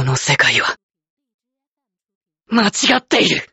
この世界は、間違っている。